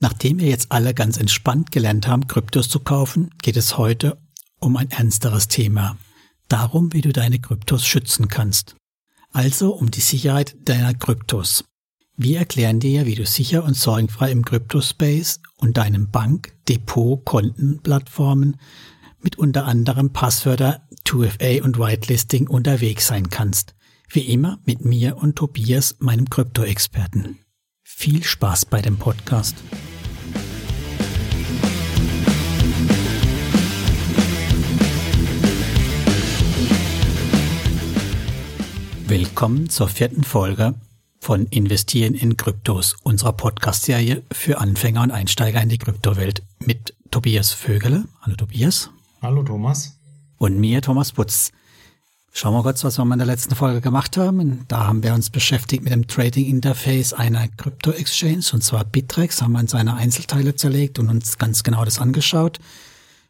Nachdem wir jetzt alle ganz entspannt gelernt haben, Kryptos zu kaufen, geht es heute um ein ernsteres Thema. Darum, wie du deine Kryptos schützen kannst. Also um die Sicherheit deiner Kryptos. Wir erklären dir, wie du sicher und sorgenfrei im Kryptospace und deinen Bank-, Depot-, Kontenplattformen mit unter anderem Passwörter, 2FA und Whitelisting unterwegs sein kannst. Wie immer mit mir und Tobias, meinem Krypto-Experten. Viel Spaß bei dem Podcast. Willkommen zur vierten Folge von Investieren in Kryptos, unserer Podcast-Serie für Anfänger und Einsteiger in die Kryptowelt mit Tobias Vögele. Hallo Tobias. Hallo Thomas. Und mir, Thomas Putz. Schauen wir kurz, was wir in der letzten Folge gemacht haben. Da haben wir uns beschäftigt mit dem Trading Interface einer Krypto-Exchange, und zwar Bittrex, haben wir in seine Einzelteile zerlegt und uns ganz genau das angeschaut,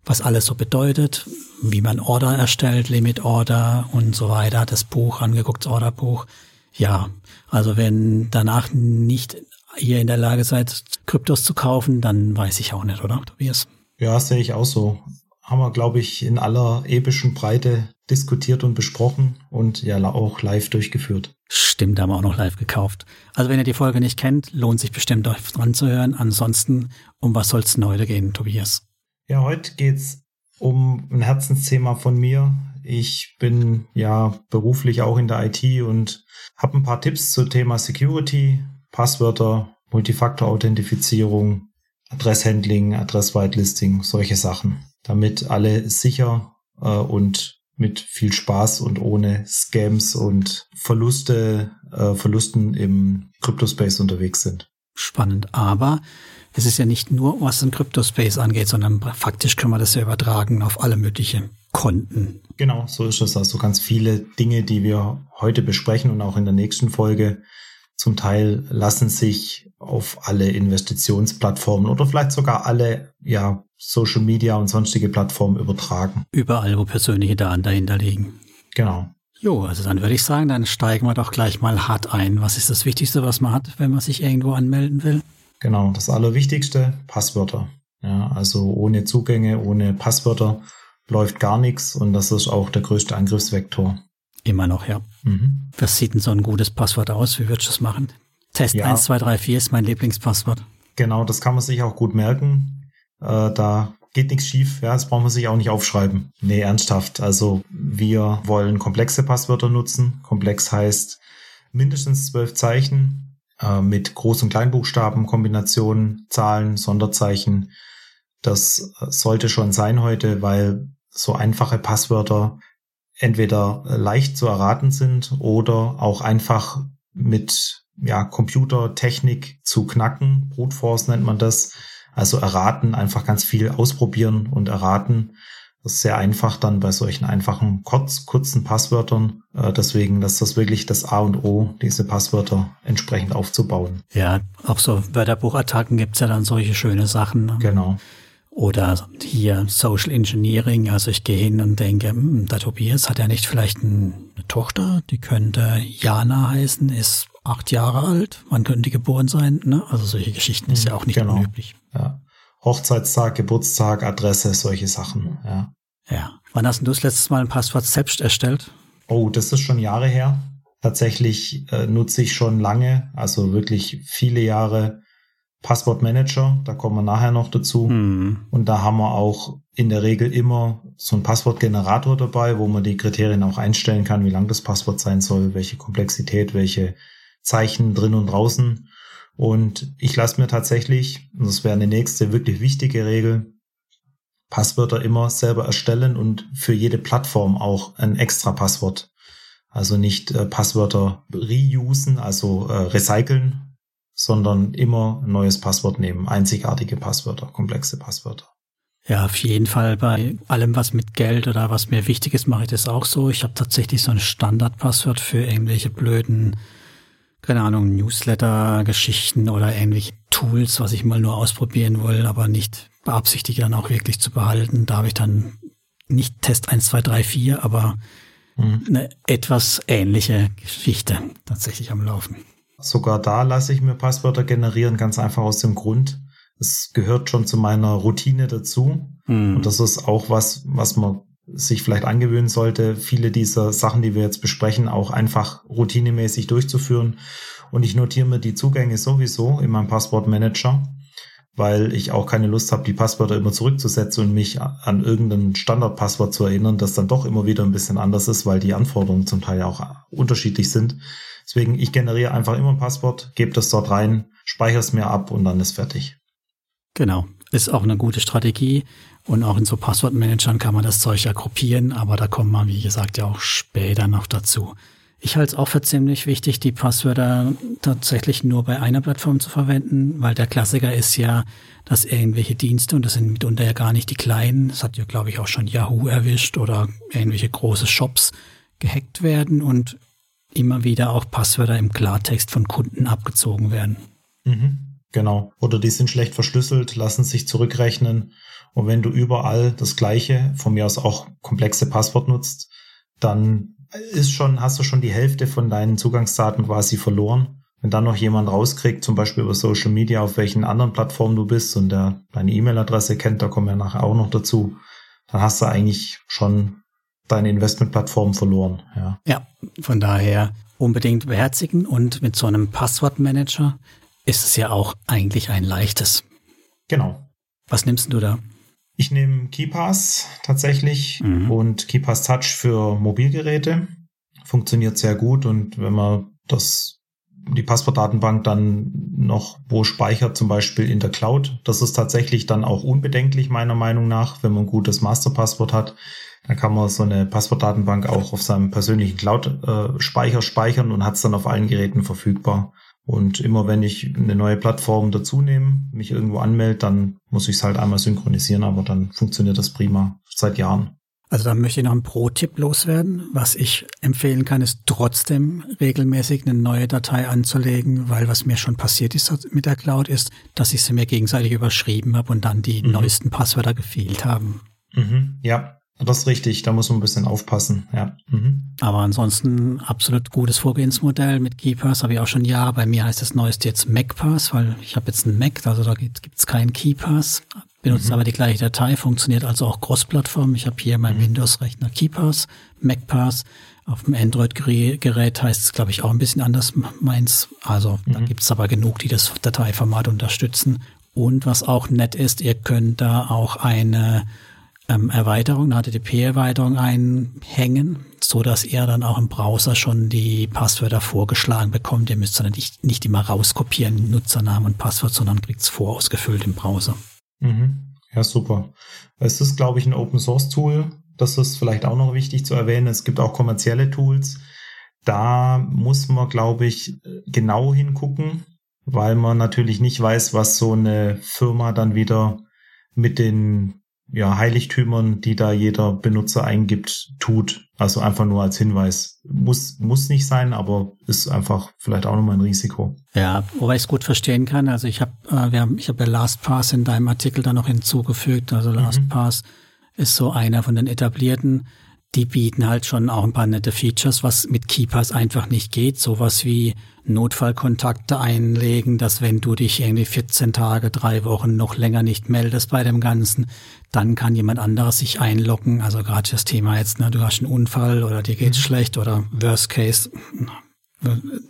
was alles so bedeutet, wie man Order erstellt, Limit Order und so weiter, das Buch angeguckt, das Orderbuch. Ja, also wenn danach nicht ihr in der Lage seid, Kryptos zu kaufen, dann weiß ich auch nicht, oder, Tobias? Ja, sehe ich auch so haben wir, glaube ich, in aller epischen Breite diskutiert und besprochen und ja auch live durchgeführt. Stimmt, haben wir auch noch live gekauft. Also wenn ihr die Folge nicht kennt, lohnt sich bestimmt euch dran zu hören. Ansonsten, um was soll es denn heute gehen, Tobias? Ja, heute geht's um ein Herzensthema von mir. Ich bin ja beruflich auch in der IT und habe ein paar Tipps zum Thema Security, Passwörter, Multifaktor-Authentifizierung, Adresshandling, Adress-Whitelisting, solche Sachen damit alle sicher äh, und mit viel Spaß und ohne Scams und Verluste, äh, Verlusten im Cryptospace unterwegs sind. Spannend, aber es ist ja nicht nur, was den Cryptospace angeht, sondern faktisch können wir das ja übertragen auf alle möglichen Konten. Genau, so ist es. Also ganz viele Dinge, die wir heute besprechen und auch in der nächsten Folge zum Teil lassen sich auf alle Investitionsplattformen oder vielleicht sogar alle ja, Social Media und sonstige Plattformen übertragen. Überall, wo persönliche Daten dahinter liegen. Genau. Jo, also dann würde ich sagen, dann steigen wir doch gleich mal hart ein. Was ist das Wichtigste, was man hat, wenn man sich irgendwo anmelden will? Genau, das Allerwichtigste, Passwörter. Ja, also ohne Zugänge, ohne Passwörter läuft gar nichts und das ist auch der größte Angriffsvektor. Immer noch, ja. Mhm. Was sieht denn so ein gutes Passwort aus? Wie würdest du das machen? Test ja. 1, 2, 3, 4 ist mein Lieblingspasswort. Genau, das kann man sich auch gut merken. Äh, da geht nichts schief, ja, das braucht man sich auch nicht aufschreiben. Nee, ernsthaft. Also wir wollen komplexe Passwörter nutzen. Komplex heißt mindestens zwölf Zeichen äh, mit Groß- und Kleinbuchstaben, Kombinationen, Zahlen, Sonderzeichen. Das sollte schon sein heute, weil so einfache Passwörter entweder leicht zu erraten sind oder auch einfach mit ja, Computertechnik zu knacken. Brute Force nennt man das. Also erraten, einfach ganz viel ausprobieren und erraten. Das ist sehr einfach dann bei solchen einfachen, kurz, kurzen Passwörtern. Äh, deswegen, dass das wirklich das A und O, diese Passwörter entsprechend aufzubauen. Ja, auch so Wörterbuchattacken gibt's ja dann solche schöne Sachen. Ne? Genau. Oder hier Social Engineering. Also ich gehe hin und denke, hm, der Tobias hat ja nicht vielleicht eine Tochter, die könnte Jana heißen, ist acht Jahre alt. Wann könnte die geboren sein? Ne? Also solche Geschichten ist ja auch nicht genau. unüblich. Ja. Hochzeitstag, Geburtstag, Adresse, solche Sachen. Ja. Ja. Wann hast du das letzte Mal ein Passwort selbst erstellt? Oh, das ist schon Jahre her. Tatsächlich äh, nutze ich schon lange, also wirklich viele Jahre Passwortmanager, da kommen wir nachher noch dazu. Mhm. Und da haben wir auch in der Regel immer so einen Passwortgenerator dabei, wo man die Kriterien auch einstellen kann, wie lang das Passwort sein soll, welche Komplexität, welche Zeichen drin und draußen. Und ich lasse mir tatsächlich, und das wäre eine nächste wirklich wichtige Regel, Passwörter immer selber erstellen und für jede Plattform auch ein extra Passwort. Also nicht äh, Passwörter reusen, also äh, recyceln, sondern immer ein neues Passwort nehmen. Einzigartige Passwörter, komplexe Passwörter. Ja, auf jeden Fall bei allem, was mit Geld oder was mir wichtig ist, mache ich das auch so. Ich habe tatsächlich so ein Standardpasswort für irgendwelche blöden, keine Ahnung, Newsletter-Geschichten oder irgendwelche Tools, was ich mal nur ausprobieren will, aber nicht beabsichtige dann auch wirklich zu behalten. Da habe ich dann nicht Test 1, 2, 3, 4, aber mhm. eine etwas ähnliche Geschichte tatsächlich am Laufen. Sogar da lasse ich mir Passwörter generieren, ganz einfach aus dem Grund, Es gehört schon zu meiner Routine dazu. Mhm. Und das ist auch was, was man sich vielleicht angewöhnen sollte, viele dieser Sachen, die wir jetzt besprechen, auch einfach routinemäßig durchzuführen. Und ich notiere mir die Zugänge sowieso in meinem Passwortmanager, weil ich auch keine Lust habe, die Passwörter immer zurückzusetzen und mich an irgendein Standardpasswort zu erinnern, das dann doch immer wieder ein bisschen anders ist, weil die Anforderungen zum Teil auch unterschiedlich sind. Deswegen, ich generiere einfach immer ein Passwort, gebe das dort rein, speichere es mir ab und dann ist fertig. Genau, ist auch eine gute Strategie. Und auch in so Passwortmanagern kann man das Zeug ja gruppieren, aber da kommen wir, wie gesagt, ja auch später noch dazu. Ich halte es auch für ziemlich wichtig, die Passwörter tatsächlich nur bei einer Plattform zu verwenden, weil der Klassiker ist ja, dass irgendwelche Dienste, und das sind mitunter ja gar nicht die kleinen, das hat ja, glaube ich, auch schon Yahoo erwischt oder irgendwelche große Shops gehackt werden und immer wieder auch Passwörter im Klartext von Kunden abgezogen werden. Mhm, genau. Oder die sind schlecht verschlüsselt, lassen sich zurückrechnen und wenn du überall das gleiche, von mir aus auch komplexe Passwort nutzt, dann ist schon, hast du schon die Hälfte von deinen Zugangsdaten quasi verloren. Wenn dann noch jemand rauskriegt, zum Beispiel über Social Media, auf welchen anderen Plattformen du bist und der deine E-Mail-Adresse kennt, da kommen wir nachher auch noch dazu, dann hast du eigentlich schon deine Investmentplattform verloren. Ja. ja, von daher unbedingt beherzigen und mit so einem Passwortmanager ist es ja auch eigentlich ein leichtes. Genau. Was nimmst du da? Ich nehme KeyPass tatsächlich mhm. und KeyPass Touch für Mobilgeräte. Funktioniert sehr gut und wenn man das, die Passwortdatenbank dann noch wo speichert, zum Beispiel in der Cloud, das ist tatsächlich dann auch unbedenklich meiner Meinung nach, wenn man ein gutes Masterpasswort hat. Dann kann man so eine Passwortdatenbank auch auf seinem persönlichen Cloud-Speicher speichern und hat es dann auf allen Geräten verfügbar. Und immer wenn ich eine neue Plattform dazu nehme, mich irgendwo anmelde, dann muss ich es halt einmal synchronisieren, aber dann funktioniert das prima seit Jahren. Also da möchte ich noch einen Pro-Tipp loswerden. Was ich empfehlen kann, ist trotzdem regelmäßig eine neue Datei anzulegen, weil was mir schon passiert ist mit der Cloud ist, dass ich sie mir gegenseitig überschrieben habe und dann die mhm. neuesten Passwörter gefehlt haben. Mhm. Ja, das ist richtig, da muss man ein bisschen aufpassen, ja. Mhm. Aber ansonsten absolut gutes Vorgehensmodell mit KeyPass habe ich auch schon Jahre. Bei mir heißt das neueste jetzt MacPass, weil ich habe jetzt einen Mac, also da gibt es keinen KeyPass. Benutzt mhm. aber die gleiche Datei, funktioniert also auch Cross-Plattform. Ich habe hier mein mhm. Windows-Rechner KeyPass, MacPass. Auf dem Android-Gerät heißt es, glaube ich, auch ein bisschen anders meins. Also da mhm. gibt es aber genug, die das Dateiformat unterstützen. Und was auch nett ist, ihr könnt da auch eine ähm, Erweiterung, eine HTTP-Erweiterung einhängen, so dass ihr dann auch im Browser schon die Passwörter vorgeschlagen bekommt. Ihr müsst dann nicht, nicht immer rauskopieren, Nutzernamen und Passwort, sondern kriegt es vorausgefüllt im Browser. Mhm. Ja, super. Es ist, glaube ich, ein Open Source Tool. Das ist vielleicht auch noch wichtig zu erwähnen. Es gibt auch kommerzielle Tools. Da muss man, glaube ich, genau hingucken, weil man natürlich nicht weiß, was so eine Firma dann wieder mit den ja, Heiligtümern, die da jeder Benutzer eingibt, tut. Also einfach nur als Hinweis. Muss, muss nicht sein, aber ist einfach vielleicht auch nochmal ein Risiko. Ja, wobei ich es gut verstehen kann. Also ich habe, äh, wir haben, ich habe ja LastPass in deinem Artikel da noch hinzugefügt. Also. LastPass mhm. ist so einer von den etablierten die bieten halt schon auch ein paar nette Features, was mit Keepers einfach nicht geht. Sowas wie Notfallkontakte einlegen, dass wenn du dich irgendwie 14 Tage, drei Wochen noch länger nicht meldest bei dem Ganzen, dann kann jemand anderes sich einloggen. Also gerade das Thema jetzt, ne, du hast einen Unfall oder dir geht's mhm. schlecht oder Worst Case,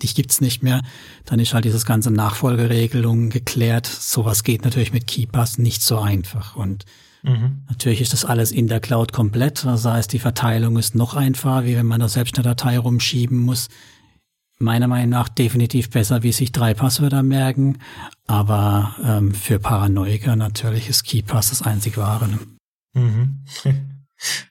dich gibt's nicht mehr, dann ist halt dieses ganze Nachfolgeregelung geklärt. Sowas geht natürlich mit Keepers nicht so einfach und Mhm. Natürlich ist das alles in der Cloud komplett. Das heißt, die Verteilung ist noch einfacher, wie wenn man da selbst eine Datei rumschieben muss. Meiner Meinung nach definitiv besser, wie sich drei Passwörter merken. Aber ähm, für Paranoiker natürlich ist KeyPass das einzig wahre. Ne? Mhm.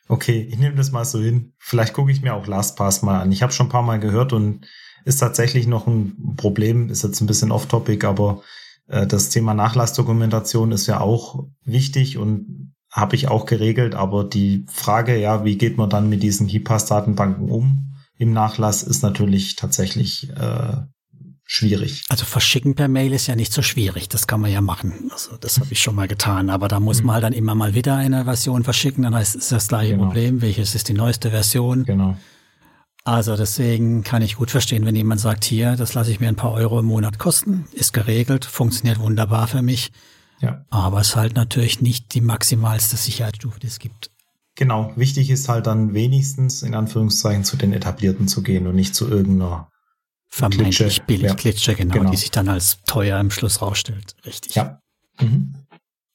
okay, ich nehme das mal so hin. Vielleicht gucke ich mir auch LastPass mal an. Ich habe schon ein paar Mal gehört und ist tatsächlich noch ein Problem. Ist jetzt ein bisschen off-topic, aber äh, das Thema Nachlassdokumentation ist ja auch wichtig und habe ich auch geregelt, aber die Frage, ja, wie geht man dann mit diesen KeyPass-Datenbanken um im Nachlass, ist natürlich tatsächlich äh, schwierig. Also verschicken per Mail ist ja nicht so schwierig, das kann man ja machen. Also das habe ich schon mal getan, aber da muss mhm. man halt dann immer mal wieder eine Version verschicken, dann heißt es das gleiche genau. Problem, welches ist die neueste Version. Genau. Also deswegen kann ich gut verstehen, wenn jemand sagt, hier, das lasse ich mir ein paar Euro im Monat kosten, ist geregelt, funktioniert wunderbar für mich. Ja. Aber es ist halt natürlich nicht die maximalste Sicherheitsstufe, die es gibt. Genau, wichtig ist halt dann wenigstens in Anführungszeichen zu den etablierten zu gehen und nicht zu irgendeiner Vermeintlich Klitsche. billig Ja. Klitsche, genau, Genau. die sich dann als teuer im Schluss rausstellt. Richtig. Ja. Mhm.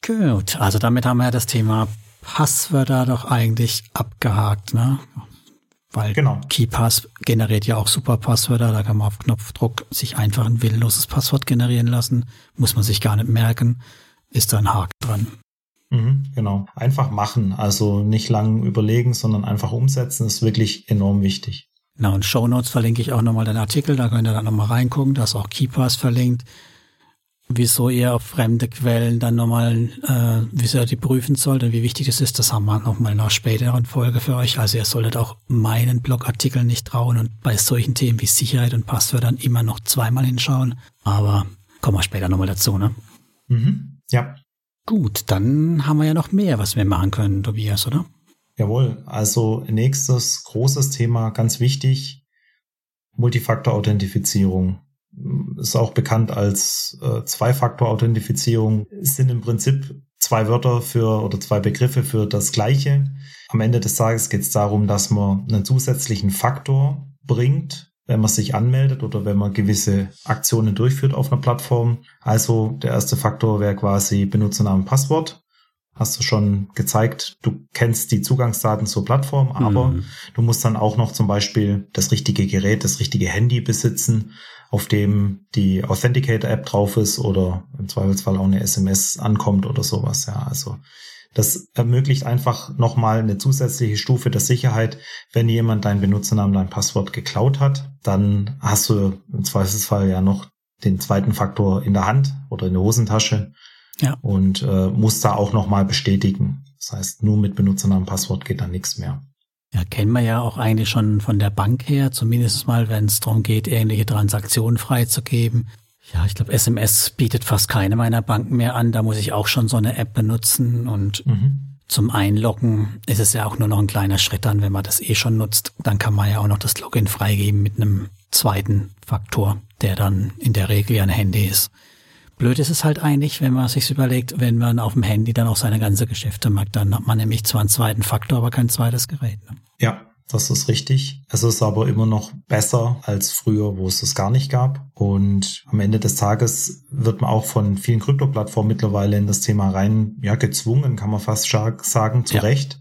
Gut, also damit haben wir ja das Thema Passwörter doch eigentlich abgehakt, ne? Weil Genau. KeyPass generiert ja auch super Passwörter, da kann man auf Knopfdruck sich einfach ein willenloses Passwort generieren lassen, muss man sich gar nicht merken, ist da ein Haken dran. Mhm, genau. Einfach machen, also nicht lang überlegen, sondern einfach umsetzen, ist wirklich enorm wichtig. Na und Show Notes verlinke ich auch nochmal den Artikel, da könnt ihr dann nochmal reingucken, da ist auch KeyPass verlinkt. Wieso ihr auf fremde Quellen dann nochmal, äh, wieso ihr die prüfen sollt und wie wichtig das ist, das haben wir nochmal in einer späteren Folge für euch. Also ihr solltet auch meinen Blogartikeln nicht trauen und bei solchen Themen wie Sicherheit und Passwörtern immer noch zweimal hinschauen. Aber kommen wir später nochmal dazu, ne? Mhm. Ja, Gut, dann haben wir ja noch mehr, was wir machen können, Tobias, oder? jawohl. Also nächstes großes Thema, ganz wichtig, Multifaktor-Authentifizierung. Ist auch bekannt als äh, Zwei-Faktor-Authentifizierung. Sind im Prinzip zwei Wörter für oder zwei Begriffe für das Gleiche. Am Ende des Tages geht es darum, dass man einen zusätzlichen Faktor bringt, wenn man sich anmeldet oder wenn man gewisse Aktionen durchführt auf einer Plattform. Also der erste Faktor wäre quasi Benutzernamen, Passwort. Hast du schon gezeigt, du kennst die Zugangsdaten zur Plattform, aber Mhm. du musst dann auch noch zum Beispiel das richtige Gerät, das richtige Handy besitzen, auf dem die Authenticator-App drauf ist oder im Zweifelsfall auch eine SMS ankommt oder sowas. Ja, also das ermöglicht einfach nochmal eine zusätzliche Stufe der Sicherheit. Wenn jemand deinen Benutzernamen, dein Passwort geklaut hat, dann hast du im Zweifelsfall ja noch den zweiten Faktor in der Hand oder in der Hosentasche Ja. und äh, muss da auch nochmal bestätigen. Das heißt, nur mit Benutzernamen, Passwort geht da nichts mehr. Ja, kennen wir ja auch eigentlich schon von der Bank her, zumindest mal, wenn es darum geht, ähnliche Transaktionen freizugeben. Ja, ich glaube, SMS bietet fast keine meiner Banken mehr an. Da muss ich auch schon so eine App benutzen. Und Mhm. Zum Einloggen ist es ja auch nur noch ein kleiner Schritt dann, wenn man das eh schon nutzt. Dann kann man ja auch noch das Login freigeben mit einem zweiten Faktor, der dann in der Regel ja ein Handy ist. Blöd ist es halt eigentlich, wenn man sich überlegt, wenn man auf dem Handy dann auch seine ganze Geschäfte macht, dann hat man nämlich zwar einen zweiten Faktor, aber kein zweites Gerät. Ne? Ja, das ist richtig. Es ist aber immer noch besser als früher, wo es das gar nicht gab. Und am Ende des Tages wird man auch von vielen Krypto-Plattformen mittlerweile in das Thema rein, ja, gezwungen, kann man fast sagen, zu Ja. Recht.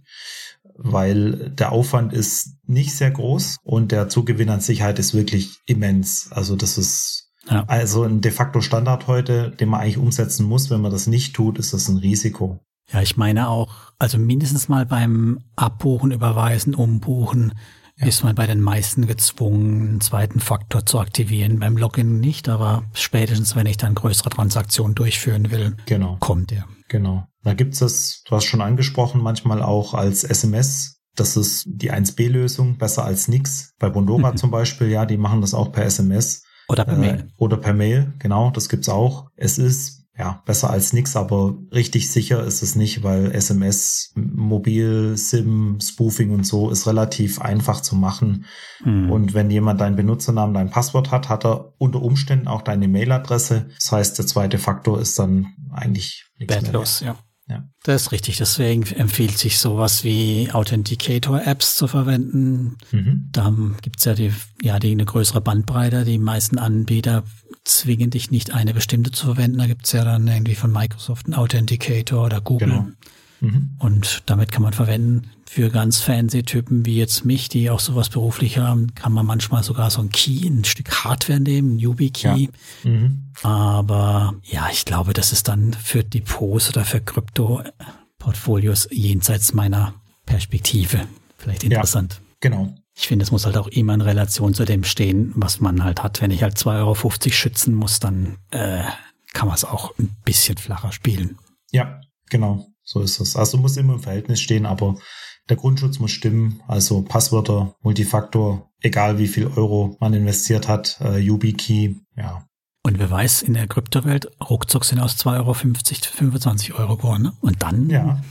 Weil der Aufwand ist nicht sehr groß und der Zugewinn an Sicherheit ist wirklich immens. Also das ist Ja. also ein de facto Standard heute, den man eigentlich umsetzen muss. Wenn man das nicht tut, ist das ein Risiko. Ja, ich meine auch, also mindestens mal beim Abbuchen, Überweisen, Umbuchen Ja. ist man bei den meisten gezwungen, einen zweiten Faktor zu aktivieren. Beim Login nicht, aber spätestens, wenn ich dann größere Transaktionen durchführen will, Genau. kommt der. Genau. Da gibt's es, du hast schon angesprochen, manchmal auch als SMS. Das ist die 1B-Lösung, besser als nix. Bei Bondora Mhm. zum Beispiel, ja, die machen das auch per SMS. Oder per Äh, Mail. Oder per Mail, genau, das gibt's auch. Es ist ja besser als nix, aber richtig sicher ist es nicht, weil SMS, Mobil, SIM, Spoofing und so ist relativ einfach zu machen. Hm. Und wenn jemand deinen Benutzernamen, dein Passwort hat, hat er unter Umständen auch deine Mailadresse. Das heißt, der zweite Faktor ist dann eigentlich nichts mehr. wertlos, ja. Ja. Das ist richtig. Deswegen empfiehlt sich sowas wie Authenticator-Apps zu verwenden. Mhm. Da gibt's ja die, ja, die eine größere Bandbreite. Die meisten Anbieter zwingen dich nicht eine bestimmte zu verwenden. Da gibt's ja dann irgendwie von Microsoft einen Authenticator oder Google. Genau. Mhm. Und damit kann man verwenden für ganz fancy Typen wie jetzt mich, die auch sowas beruflich haben, kann man manchmal sogar so ein Key, ein Stück Hardware nehmen, ein YubiKey. Mhm. Aber ja, ich glaube, das ist dann für Depots oder für Krypto-Portfolios jenseits meiner Perspektive vielleicht interessant. Genau. Ich finde, es muss halt auch immer in Relation zu dem stehen, was man halt hat. Wenn ich halt 2,50 Euro schützen muss, dann äh, kann man es auch ein bisschen flacher spielen. Ja, genau. So ist es. Also muss immer im Verhältnis stehen, aber der Grundschutz muss stimmen. Also Passwörter, Multifaktor, egal wie viel Euro man investiert hat, äh, YubiKey, ja. Und wer weiß, in der Kryptowelt, ruckzuck sind aus 2,50 Euro 25 Euro geworden. Ne? Und dann, Ja,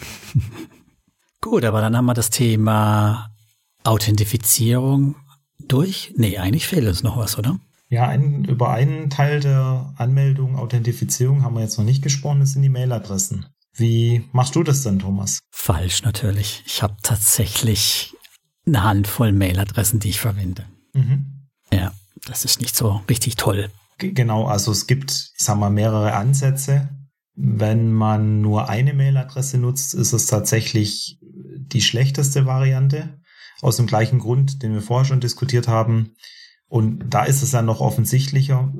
gut, aber dann haben wir das Thema Authentifizierung durch. Nee, eigentlich fehlt uns noch was, oder? Ja, ein, über einen Teil der Anmeldung, Authentifizierung haben wir jetzt noch nicht gesprochen, das sind die Mailadressen. Wie machst du das denn, Thomas? Falsch natürlich. Ich habe tatsächlich eine Handvoll Mailadressen, die ich verwende. Mhm. Ja, das ist nicht so richtig toll. Genau, also es gibt, ich sag mal, mehrere Ansätze. Wenn man nur eine Mailadresse nutzt, ist es tatsächlich die schlechteste Variante. Aus dem gleichen Grund, den wir vorher schon diskutiert haben. Und da ist es dann noch offensichtlicher.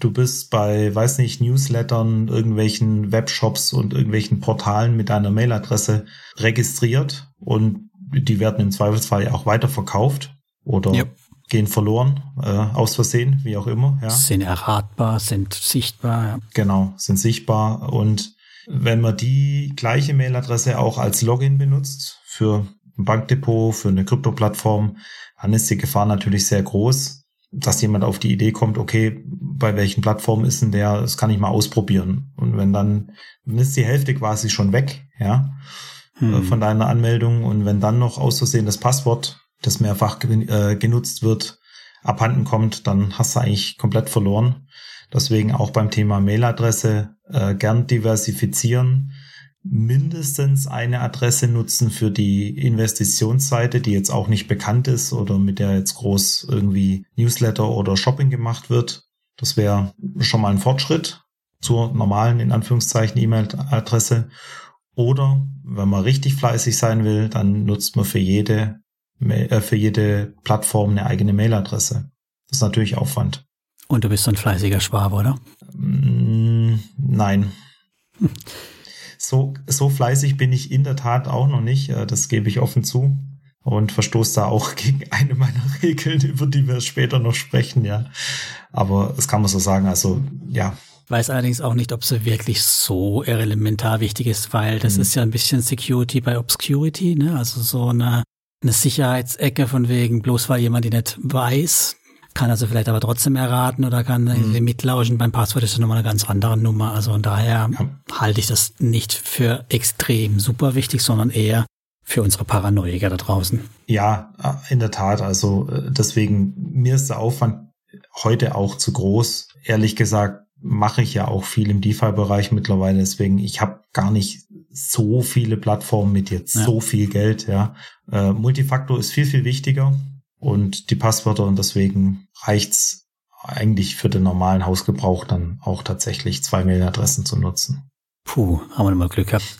Du bist bei, weiß nicht, Newslettern, irgendwelchen Webshops und irgendwelchen Portalen mit deiner Mailadresse registriert und die werden im Zweifelsfall auch weiterverkauft oder ja. gehen verloren, äh, aus Versehen, wie auch immer. Ja. Sind erratbar, sind sichtbar. Ja. Genau, sind sichtbar. Und wenn man die gleiche Mailadresse auch als Login benutzt für ein Bankdepot, für eine Krypto-Plattform, dann ist die Gefahr natürlich sehr groß, dass jemand auf die Idee kommt, okay, bei welchen Plattformen ist denn der, das kann ich mal ausprobieren. Und wenn dann, dann ist die Hälfte quasi schon weg, ja, hm. Äh, von deiner Anmeldung. Und wenn dann noch aus Versehen das Passwort, das mehrfach äh, genutzt wird, abhanden kommt, dann hast du eigentlich komplett verloren. Deswegen auch beim Thema Mailadresse äh, gern diversifizieren mindestens eine Adresse nutzen für die Investitionsseite, die jetzt auch nicht bekannt ist oder mit der jetzt groß irgendwie Newsletter oder Shopping gemacht wird. Das wäre schon mal ein Fortschritt zur normalen, in Anführungszeichen, E-Mail-Adresse. Oder wenn man richtig fleißig sein will, dann nutzt man für jede, äh, für jede Plattform eine eigene Mailadresse. Das ist natürlich Aufwand. Und du bist so ein fleißiger Schwab, oder? Mm, nein. so, so fleißig bin ich in der Tat auch noch nicht. Äh, das gebe ich offen zu. Und verstoße da auch gegen eine meiner Regeln, über die wir später noch sprechen, ja. Aber das kann man so sagen. Also, ja, weiß allerdings auch nicht, ob sie wirklich so elementar wichtig ist, weil das mhm. ist ja ein bisschen Security by Obscurity, ne? Also so eine, eine Sicherheitsecke von wegen, bloß weil jemand die nicht weiß, kann also vielleicht aber trotzdem erraten oder kann mhm. mitlauschen. Beim Passwort ist das nochmal eine ganz andere Nummer. Also von daher ja. halte ich das nicht für extrem super wichtig, sondern eher für unsere Paranoiker da draußen. Ja, in der Tat. Also äh, deswegen, mir ist der Aufwand heute auch zu groß. Ehrlich gesagt, mache ich ja auch viel im DeFi-Bereich mittlerweile. Deswegen, ich habe gar nicht so viele Plattformen mit jetzt ja. so viel Geld. Ja, äh, Multifaktor ist viel viel wichtiger und die Passwörter und deswegen reicht's eigentlich für den normalen Hausgebrauch dann auch tatsächlich zwei Mailadressen zu nutzen. Puh, haben wir mal Glück gehabt.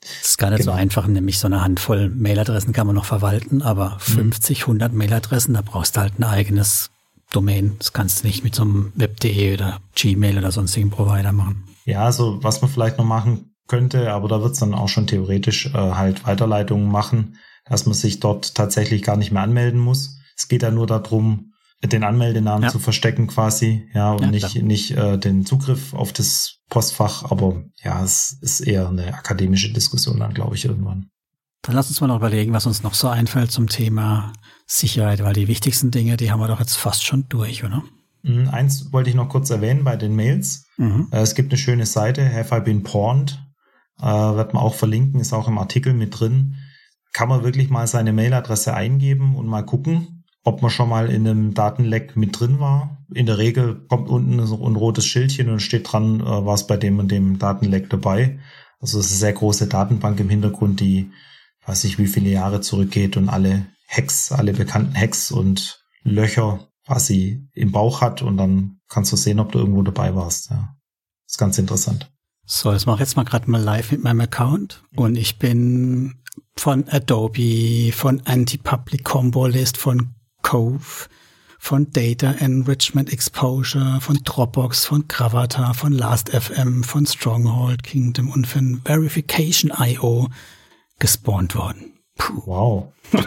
Das ist gar nicht genau. so einfach, nämlich so eine Handvoll Mailadressen kann man noch verwalten, aber 50, mhm. 100 Mailadressen, da brauchst du halt ein eigenes Domain. Das kannst du nicht mit so einem Web.de oder Gmail oder sonstigen Provider machen. Ja, also was man vielleicht noch machen könnte, aber da wird's dann auch schon theoretisch äh, halt Weiterleitungen machen dass man sich dort tatsächlich gar nicht mehr anmelden muss. Es geht ja nur darum, den Anmeldenamen ja. zu verstecken quasi, ja, und ja, nicht, nicht äh, den Zugriff auf das Postfach, aber ja, es ist eher eine akademische Diskussion dann, glaube ich, irgendwann. Dann lass uns mal noch überlegen, was uns noch so einfällt zum Thema Sicherheit, weil die wichtigsten Dinge, die haben wir doch jetzt fast schon durch, oder? Mhm, eins wollte ich noch kurz erwähnen bei den Mails. Mhm. Äh, es gibt eine schöne Seite, Have I Been Pawned? Äh, wird man auch verlinken, ist auch im Artikel mit drin kann man wirklich mal seine Mailadresse eingeben und mal gucken, ob man schon mal in einem Datenleck mit drin war. In der Regel kommt unten ein rotes Schildchen und steht dran, äh, war es bei dem und dem Datenleck dabei. Also es ist eine sehr große Datenbank im Hintergrund, die weiß ich wie viele Jahre zurückgeht und alle Hacks, alle bekannten Hacks und Löcher quasi im Bauch hat und dann kannst du sehen, ob du irgendwo dabei warst. Ja. ist ganz interessant. So, das mache ich jetzt mal gerade mal live mit meinem Account und ich bin von Adobe, von Anti-Public Combo List, von Cove, von Data Enrichment Exposure, von Dropbox, von Gravata, von Last.fm, von Stronghold Kingdom und von Verification.io gespawnt worden. Puh. Wow.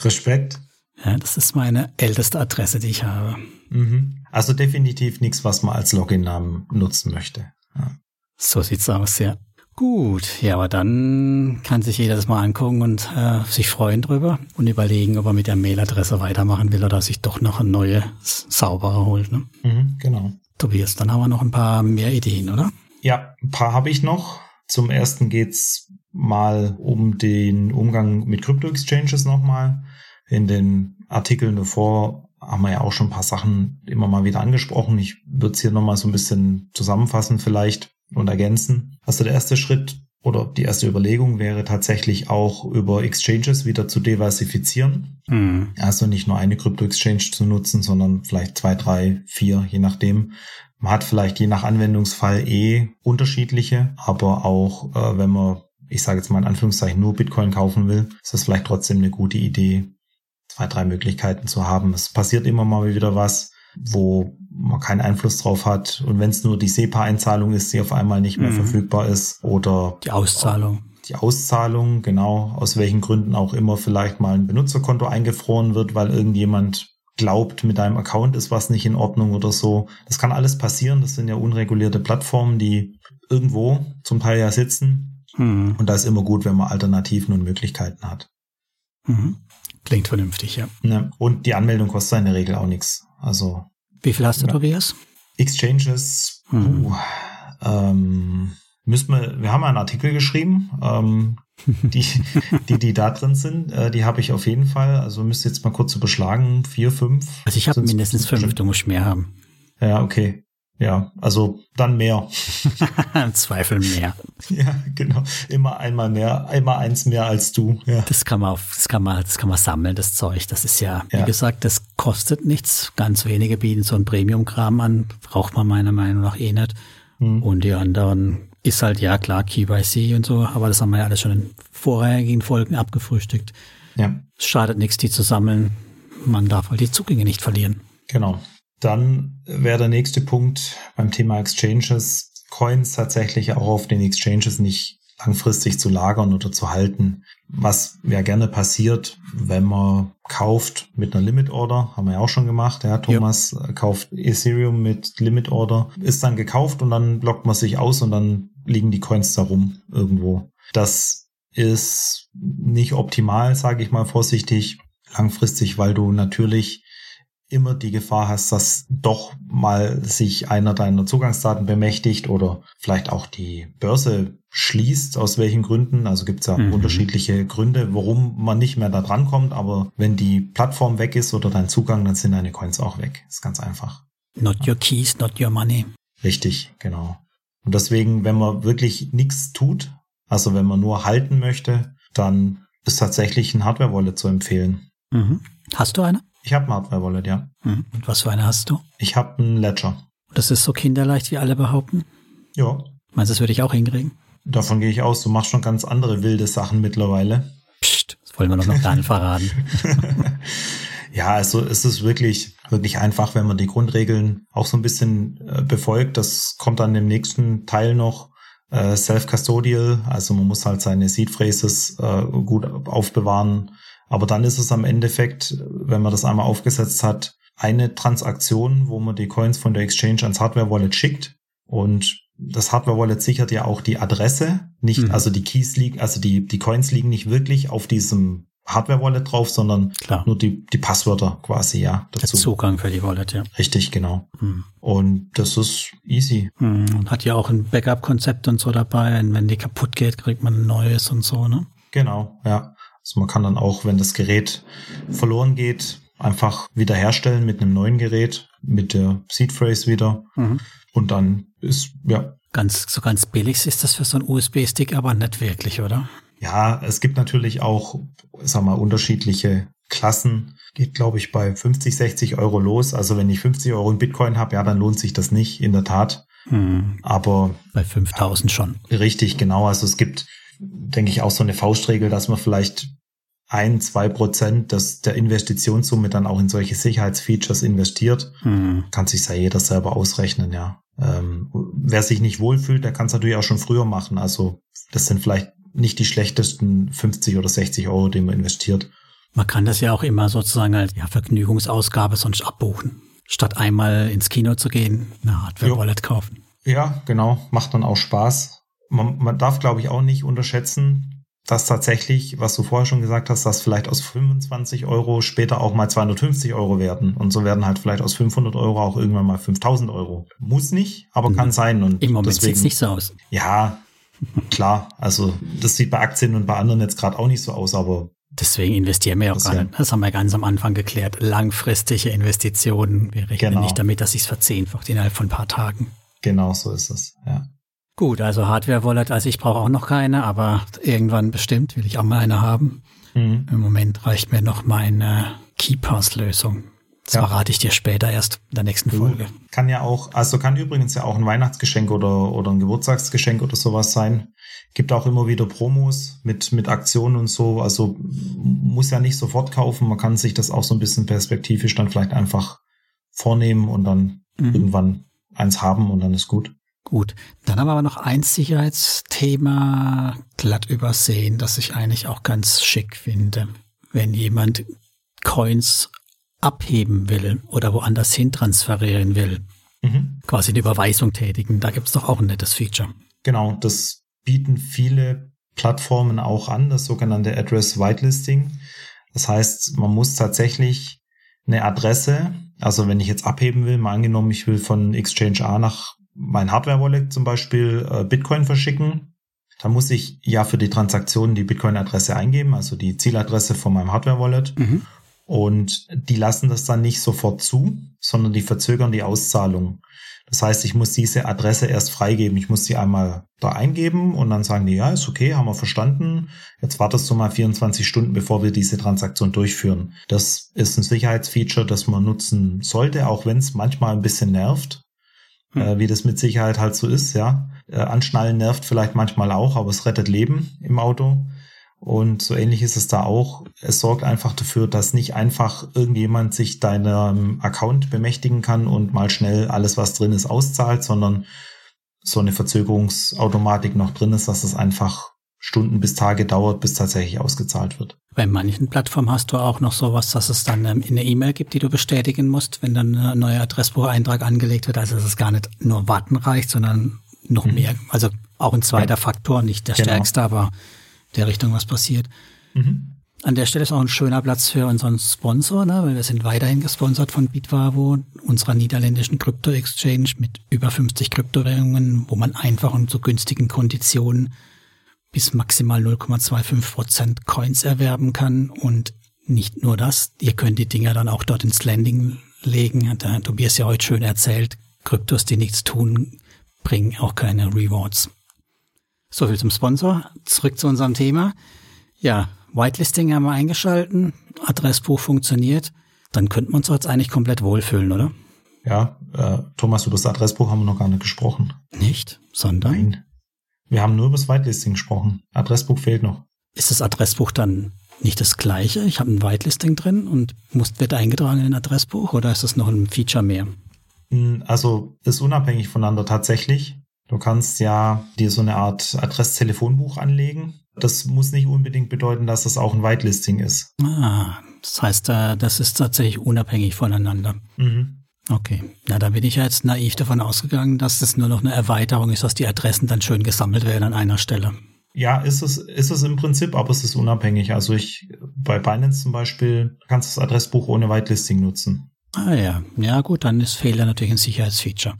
Respekt. Ja, das ist meine älteste Adresse, die ich habe. Mhm. Also definitiv nichts, was man als Login-Namen nutzen möchte. Ja. So sieht's aus, ja. Gut, ja, aber dann kann sich jeder das mal angucken und äh, sich freuen drüber und überlegen, ob er mit der Mailadresse weitermachen will oder sich doch noch eine neue, saubere holt. Ne? Mhm, genau. Tobias, dann haben wir noch ein paar mehr Ideen, oder? Ja, ein paar habe ich noch. Zum ersten geht's mal um den Umgang mit Crypto-Exchanges nochmal. In den Artikeln davor haben wir ja auch schon ein paar Sachen immer mal wieder angesprochen. Ich würde es hier nochmal so ein bisschen zusammenfassen vielleicht und ergänzen. Also der erste Schritt oder die erste Überlegung wäre tatsächlich auch über Exchanges wieder zu diversifizieren. Mhm. Also nicht nur eine Krypto-Exchange zu nutzen, sondern vielleicht zwei, drei, vier, je nachdem. Man hat vielleicht je nach Anwendungsfall eh unterschiedliche, aber auch äh, wenn man, ich sage jetzt mal in Anführungszeichen, nur Bitcoin kaufen will, ist das vielleicht trotzdem eine gute Idee, zwei, drei Möglichkeiten zu haben. Es passiert immer mal wieder was, wo man keinen Einfluss drauf hat. Und wenn es nur die SEPA-Einzahlung ist, die auf einmal nicht mehr mhm. verfügbar ist oder die Auszahlung. Die Auszahlung, genau, aus welchen Gründen auch immer vielleicht mal ein Benutzerkonto eingefroren wird, weil irgendjemand glaubt, mit deinem Account ist was nicht in Ordnung oder so. Das kann alles passieren. Das sind ja unregulierte Plattformen, die irgendwo zum Teil ja sitzen. Mhm. Und da ist immer gut, wenn man Alternativen und Möglichkeiten hat. Mhm. Klingt vernünftig, ja. ja. Und die Anmeldung kostet in der Regel auch nichts. Also. Wie viel hast du. Tobias? Exchanges, mhm. uh, ähm, müssen wir, wir haben einen Artikel geschrieben, ähm, die, die, die da drin sind, äh, die habe ich auf jeden Fall. Also müsst ihr jetzt mal kurz überschlagen, vier, fünf. Also ich habe mindestens fünf, du musst mehr haben. Ja, okay. Ja, also dann mehr. Zweifel mehr. Ja, genau. Immer einmal mehr, einmal eins mehr als du. Ja. Das kann man auf, das kann man, das kann man sammeln, das Zeug. Das ist ja, wie ja. gesagt, das kostet nichts. Ganz wenige bieten so ein Premium-Kram an. Braucht man meiner Meinung nach eh nicht. Hm. Und die anderen ist halt, ja klar, KYC und so, aber das haben wir ja alles schon in vorherigen Folgen abgefrühstückt. Ja. Es schadet nichts, die zu sammeln. Man darf halt die Zugänge nicht verlieren. Genau. Dann wäre der nächste Punkt beim Thema Exchanges, Coins tatsächlich auch auf den Exchanges nicht langfristig zu lagern oder zu halten. Was ja gerne passiert, wenn man kauft mit einer Limit Order, haben wir ja auch schon gemacht. Ja, Thomas ja. kauft Ethereum mit Limit Order, ist dann gekauft und dann lockt man sich aus und dann liegen die Coins da rum irgendwo. Das ist nicht optimal, sage ich mal vorsichtig, langfristig, weil du natürlich immer die Gefahr hast, dass doch mal sich einer deiner Zugangsdaten bemächtigt oder vielleicht auch die Börse schließt, aus welchen Gründen. Also gibt es ja mhm. unterschiedliche Gründe, warum man nicht mehr da dran kommt. Aber wenn die Plattform weg ist oder dein Zugang, dann sind deine Coins auch weg. Ist ganz einfach. Not your keys, not your money. Richtig, genau. Und deswegen, wenn man wirklich nichts tut, also wenn man nur halten möchte, dann ist tatsächlich ein Hardware-Wallet zu empfehlen. Mhm. Hast du eine? Ich habe ein Hardware-Wallet, ja. Hm. Und was für eine hast du? Ich habe einen Ledger. Das ist so kinderleicht, wie alle behaupten? Ja. Meinst du, das würde ich auch hinkriegen? Davon gehe ich aus. Du machst schon ganz andere wilde Sachen mittlerweile. Psst, das wollen wir doch noch gar nicht verraten. ja, also es ist wirklich, wirklich einfach, wenn man die Grundregeln auch so ein bisschen äh, befolgt. Das kommt dann im nächsten Teil noch. Äh, Self-Custodial, also man muss halt seine Seed Phrases äh, gut aufbewahren aber dann ist es am Endeffekt, wenn man das einmal aufgesetzt hat, eine Transaktion, wo man die Coins von der Exchange ans Hardware Wallet schickt und das Hardware Wallet sichert ja auch die Adresse, nicht, mhm. also die Keys liegen, also die, die Coins liegen nicht wirklich auf diesem Hardware Wallet drauf, sondern Klar. nur die, die Passwörter quasi, ja. Dazu. Der Zugang für die Wallet, ja. Richtig, genau. Mhm. Und das ist easy. Mhm. Hat ja auch ein Backup-Konzept und so dabei. Und wenn die kaputt geht, kriegt man ein neues und so, ne? Genau, ja. Also man kann dann auch, wenn das Gerät verloren geht, einfach wiederherstellen mit einem neuen Gerät, mit der Seed Phrase wieder. Mhm. Und dann ist, ja. Ganz, so ganz billig ist das für so einen USB-Stick aber nicht wirklich, oder? Ja, es gibt natürlich auch, sag mal, unterschiedliche Klassen. Geht, glaube ich, bei 50, 60 Euro los. Also wenn ich 50 Euro in Bitcoin habe, ja, dann lohnt sich das nicht, in der Tat. Mhm. Aber. Bei 5000 schon. Richtig, genau. Also es gibt denke ich, auch so eine Faustregel, dass man vielleicht ein, zwei Prozent des, der Investitionssumme dann auch in solche Sicherheitsfeatures investiert. Mhm. Kann sich ja jeder selber ausrechnen, ja. Ähm, wer sich nicht wohlfühlt, der kann es natürlich auch schon früher machen. Also das sind vielleicht nicht die schlechtesten 50 oder 60 Euro, die man investiert. Man kann das ja auch immer sozusagen als ja, Vergnügungsausgabe sonst abbuchen. Statt einmal ins Kino zu gehen, eine Hardware-Wallet kaufen. Ja, genau. Macht dann auch Spaß man, man darf, glaube ich, auch nicht unterschätzen, dass tatsächlich, was du vorher schon gesagt hast, dass vielleicht aus 25 Euro später auch mal 250 Euro werden. Und so werden halt vielleicht aus 500 Euro auch irgendwann mal 5000 Euro. Muss nicht, aber mhm. kann sein. Und Im Moment sieht es nicht so aus. Ja, klar. Also das sieht bei Aktien und bei anderen jetzt gerade auch nicht so aus, aber Deswegen investieren wir auch Das gerade. ja- Das haben wir ganz am Anfang geklärt. Langfristige Investitionen. Wir rechnen Genau. nicht damit, dass sich's verzehnfacht innerhalb von ein paar Tagen. Genau so ist es. Ja. Gut, also Hardware-Wallet, also ich brauche auch noch keine, aber irgendwann bestimmt will ich auch mal eine haben. Mhm. Im Moment reicht mir noch meine KeyPass-Lösung. Das Ja. verrate ich dir später erst in der nächsten Folge. Kann ja auch, also kann übrigens ja auch ein Weihnachtsgeschenk oder, oder ein Geburtstagsgeschenk oder sowas sein. Gibt auch immer wieder Promos mit, mit Aktionen und so. Also muss ja nicht sofort kaufen. Man kann sich das auch so ein bisschen perspektivisch dann vielleicht einfach vornehmen und dann Mhm. irgendwann eins haben und dann ist gut. Gut, dann haben wir aber noch ein Sicherheitsthema glatt übersehen, das ich eigentlich auch ganz schick finde. Wenn jemand Coins abheben will oder woanders hin transferieren will, Mhm. quasi eine Überweisung tätigen, da gibt's doch auch ein nettes Feature. Genau, das bieten viele Plattformen auch an, das sogenannte Address Whitelisting. Das heißt, man muss tatsächlich eine Adresse, also wenn ich jetzt abheben will, mal angenommen, ich will von Exchange A nach mein Hardware-Wallet zum Beispiel äh, Bitcoin verschicken, dann muss ich ja für die Transaktion die Bitcoin-Adresse eingeben, also die Zieladresse von meinem Hardware-Wallet. Mhm. Und die lassen das dann nicht sofort zu, sondern die verzögern die Auszahlung. Das heißt, ich muss diese Adresse erst freigeben. Ich muss sie einmal da eingeben und dann sagen die, ja, ist okay, haben wir verstanden. Jetzt wartest du mal 24 Stunden, bevor wir diese Transaktion durchführen. Das ist ein Sicherheitsfeature, das man nutzen sollte, auch wenn es manchmal ein bisschen nervt. Hm. Äh, wie das mit Sicherheit halt so ist, ja. Äh, anschnallen nervt vielleicht manchmal auch, aber es rettet Leben im Auto. Und so ähnlich ist es da auch. Es sorgt einfach dafür, dass nicht einfach irgendjemand sich deinem Account bemächtigen kann und mal schnell alles, was drin ist, auszahlt, sondern so eine Verzögerungsautomatik noch drin ist, dass es einfach Stunden bis Tage dauert, bis tatsächlich ausgezahlt wird. Bei manchen Plattformen hast du auch noch sowas, dass es dann ähm, eine E-Mail gibt, die du bestätigen musst, wenn dann ein neuer Adressbucheintrag angelegt wird. Also dass es gar nicht nur warten reicht, sondern noch Mhm. mehr. Also auch ein zweiter Faktor, nicht der Genau. stärkste, aber der Richtung was passiert. Mhm. An der Stelle ist auch ein schöner Platz für unseren Sponsor, ne, weil wir sind weiterhin gesponsert von Bitwavo, unserer niederländischen Krypto-Exchange mit über 50 Kryptowährungen, wo man einfach und zu günstigen Konditionen bis maximal 0,25 Prozent Coins erwerben kann. Und nicht nur das, ihr könnt die Dinger dann auch dort ins Landing legen. Hat der Tobias ja heute schön erzählt, Kryptos, die nichts tun, bringen auch keine Rewards. So viel zum Sponsor. Zurück zu unserem Thema. Ja, Whitelisting haben wir eingeschalten, Adressbuch funktioniert. Dann könnten wir uns jetzt eigentlich komplett wohlfühlen, oder? Ja, äh, Thomas, über das Adressbuch haben wir noch gar nicht gesprochen. Nicht, sondern Nein. Wir haben nur über das Whitelisting gesprochen. Adressbuch fehlt noch. ist das Adressbuch dann nicht das gleiche? Ich habe ein Whitelisting drin und muss wird eingetragen in ein Adressbuch oder ist das noch ein Feature mehr? Mm, Also ist unabhängig voneinander tatsächlich. Du kannst ja dir so eine Art Adresstelefonbuch anlegen. Das muss nicht unbedingt bedeuten, dass das auch ein Whitelisting ist. Ah, das heißt, äh, das ist tatsächlich unabhängig voneinander. Mhm. Okay, na da bin ich ja jetzt naiv davon ausgegangen, dass das nur noch eine Erweiterung ist, dass die Adressen dann schön gesammelt werden an einer Stelle. Ja, ist es, ist es im Prinzip, aber es ist unabhängig. Also ich, bei Binance zum Beispiel, kannst du das Adressbuch ohne Whitelisting nutzen. Ah ja, ja gut, dann ist Fehler natürlich ein Sicherheitsfeature.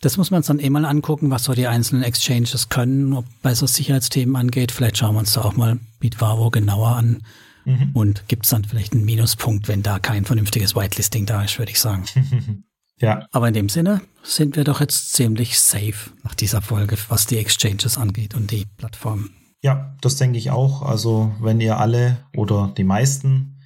Das muss man uns dann eh mal angucken, was so die einzelnen Exchanges können, ob bei so Sicherheitsthemen angeht. Vielleicht schauen wir uns da auch mal Bitwavo genauer an. Mhm. Und gibt's dann vielleicht einen Minuspunkt, wenn da kein vernünftiges Whitelisting da ist, würde ich sagen. ja, Aber in dem Sinne sind wir doch jetzt ziemlich safe nach dieser Folge, was die Exchanges angeht und die Plattformen. ja, das denke ich auch. Also wenn ihr alle oder die meisten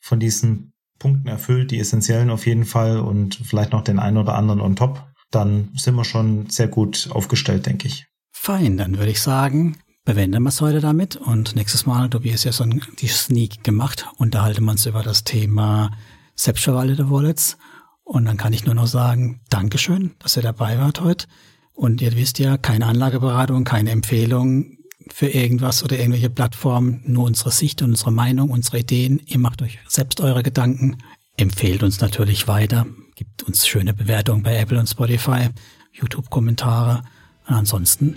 von diesen Punkten erfüllt, die essentiellen auf jeden Fall und vielleicht noch den einen oder anderen on top, dann sind wir schon sehr gut aufgestellt, denke ich. Fein, dann würde ich sagen, bewenden wir es heute damit und nächstes Mal, Tobias ja so die Sneak gemacht, unterhalten wir uns über das Thema selbstverwaltete Wallets. Und dann kann ich nur noch sagen, Dankeschön, dass ihr dabei wart heute. Und ihr wisst ja, keine Anlageberatung, keine Empfehlung für irgendwas oder irgendwelche Plattformen, nur unsere Sicht und unsere Meinung, unsere Ideen. Ihr macht euch selbst eure Gedanken, empfehlt uns natürlich weiter, gibt uns schöne Bewertungen bei Apple und Spotify, YouTube-Kommentare. Und ansonsten